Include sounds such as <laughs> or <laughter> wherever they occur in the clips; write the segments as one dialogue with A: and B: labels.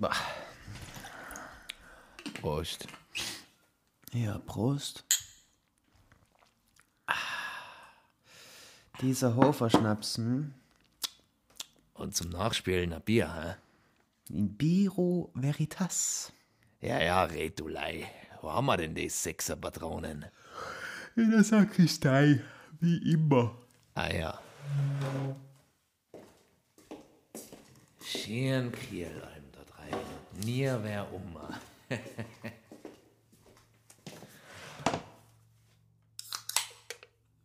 A: Bah.
B: Prost.
A: Ja, Prost. Ah. Dieser Hoferschnaps, hm?
B: Und zum Nachspielen ein Bier, hä?
A: In Biro Veritas.
B: Ja, ja, Retulei. Wo haben wir denn die Sechser-Patronen?
A: In der Sakristei, wie immer.
B: Ah ja. Schön Kielheim da rein. Nie wer um. <laughs>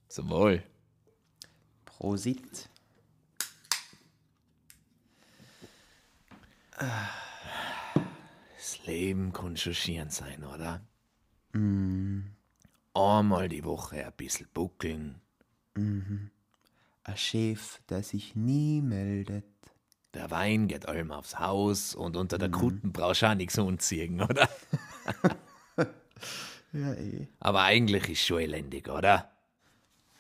B: Zum Wohl.
A: Prosit.
B: Das Leben kann schon schön sein, oder? Einmal die Woche ein bisschen buckeln.
A: Ein Chef, der sich nie meldet.
B: Der Wein geht allem aufs Haus und unter der Kruten brauchst du auch nichts umziehen, oder? <laughs>
A: Ja, eh.
B: Aber eigentlich ist schon elendig, oder?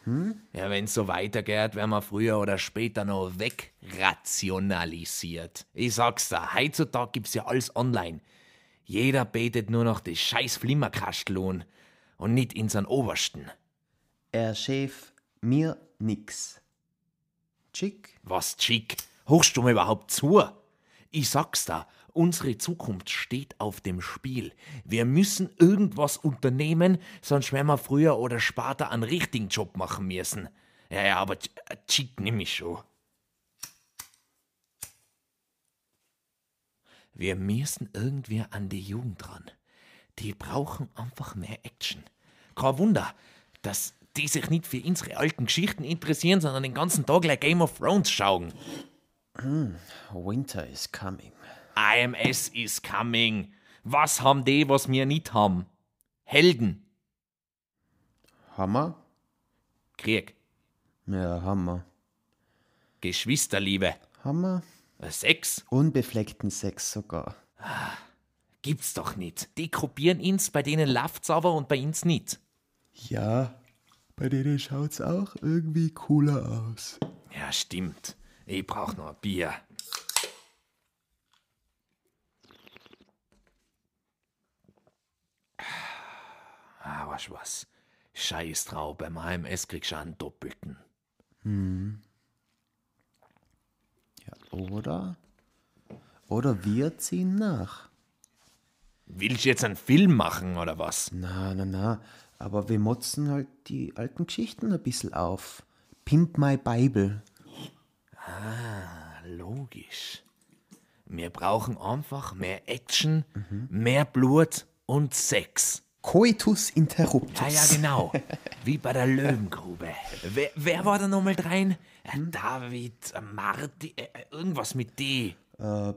B: Ja, wenn es so weitergeht, werden wir früher oder später noch wegrationalisiert. Ich sag's dir, heutzutage gibt's ja alles online. Jeder betet nur noch das scheiß Flimmerkasteln und nicht in seinen Obersten.
A: Er Chef, mir nix. Chick?
B: Was, Chick? Hörst du mir überhaupt zu? Ich sag's da, unsere Zukunft steht auf dem Spiel. Wir müssen irgendwas unternehmen, sonst werden wir früher oder später einen richtigen Job machen müssen. Ja, ja, aber Ch- äh, nimm ich schon. Wir müssen irgendwie an die Jugend ran. Die brauchen einfach mehr Action. Kein Wunder, dass die sich nicht für unsere alten Geschichten interessieren, sondern den ganzen Tag like Game of Thrones schauen.
A: Winter is coming.
B: IMS is coming. Was haben die, was wir nicht haben? Helden.
A: Hammer?
B: Krieg.
A: Ja, Hammer.
B: Geschwisterliebe.
A: Hammer?
B: Sex?
A: Unbefleckten Sex sogar.
B: Gibt's doch nicht. Die kopieren ins, bei denen läuft's aber und bei uns nicht.
A: Ja, bei denen schaut's auch irgendwie cooler aus.
B: Ja, stimmt. Ich brauch noch ein Bier. Ah, weißt was? Scheiß drauf, beim HMS kriegst du einen doppelten.
A: Ja, oder? Oder wir ziehen nach.
B: Willst du jetzt einen Film machen oder was?
A: Na, na, na. Aber wir motzen halt die alten Geschichten ein bisschen auf. Pimp My Bible.
B: Logisch. Wir brauchen einfach mehr Action, mehr Blut und Sex.
A: Coitus interruptus.
B: Ja, ja, genau. <laughs> Wie bei der Löwengrube. Wer, wer war da nochmal rein? Äh, David, äh, Marti, äh, irgendwas mit D.
A: Äh,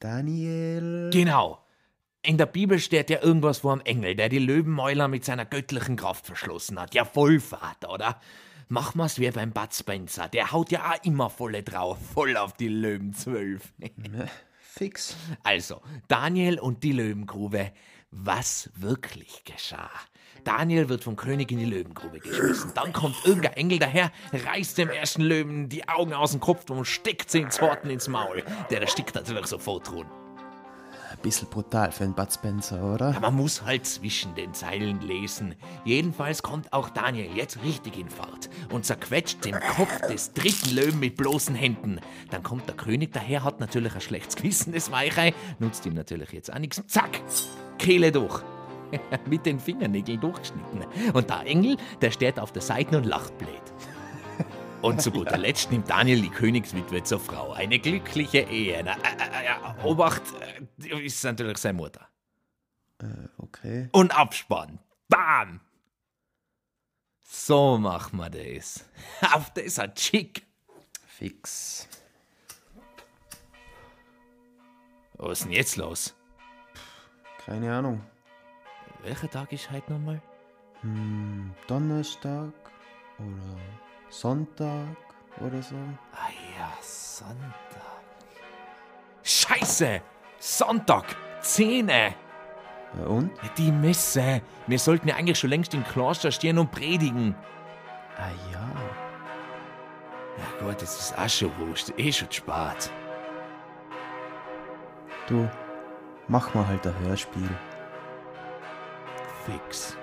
A: Daniel.
B: Genau. In der Bibel steht ja irgendwas vor einem Engel, der die Löwenmäuler mit seiner göttlichen Kraft verschlossen hat. Ja, Vollvater, oder? Mach mal's wie beim Bud Spencer. Der haut ja auch immer volle drauf. Voll auf die Löwen zwölf.
A: Fix.
B: Also, Daniel und die Löwengrube. Was wirklich geschah? Daniel wird vom König in die Löwengrube geschmissen. Dann kommt irgendein Engel daher, reißt dem ersten Löwen die Augen aus dem Kopf und steckt sie ins Horten ins Maul. Der erstickt natürlich sofort drin.
A: Bisschen brutal für einen Bud Spencer, oder?
B: Man muss halt zwischen den Zeilen lesen. Jedenfalls kommt auch Daniel jetzt richtig in Fahrt und zerquetscht den Kopf des dritten Löwen mit bloßen Händen. Dann kommt der König daher, hat natürlich ein schlechtes Gewissen, das Weichei, nutzt ihm natürlich jetzt auch nichts. Zack, Kehle durch. <laughs> mit den Fingernägeln durchgeschnitten. Und der Engel, der steht auf der Seite und lacht blöd. Und zu guter Letzt nimmt Daniel die Königswitwe zur Frau. Eine glückliche Ehe. Na, äh, äh, ja, Obacht, äh, ist natürlich seine Mutter.
A: Okay.
B: Und Abspann. Bam! So machen wir das. <laughs> Auf das hat Chick.
A: Fix.
B: Was ist denn jetzt los?
A: Keine Ahnung.
B: Welcher Tag ist heute nochmal?
A: Donnerstag oder Sonntag oder so.
B: Ah ja, Sonntag. Scheiße! Sonntag! Zähne!
A: Ja, und?
B: Die Messe! Wir sollten ja eigentlich schon längst im Kloster stehen und predigen.
A: Ah ja.
B: Ja gut, das ist auch schon wurscht. Eh schon spät.
A: Du, machen wir halt ein Hörspiel.
B: Fix.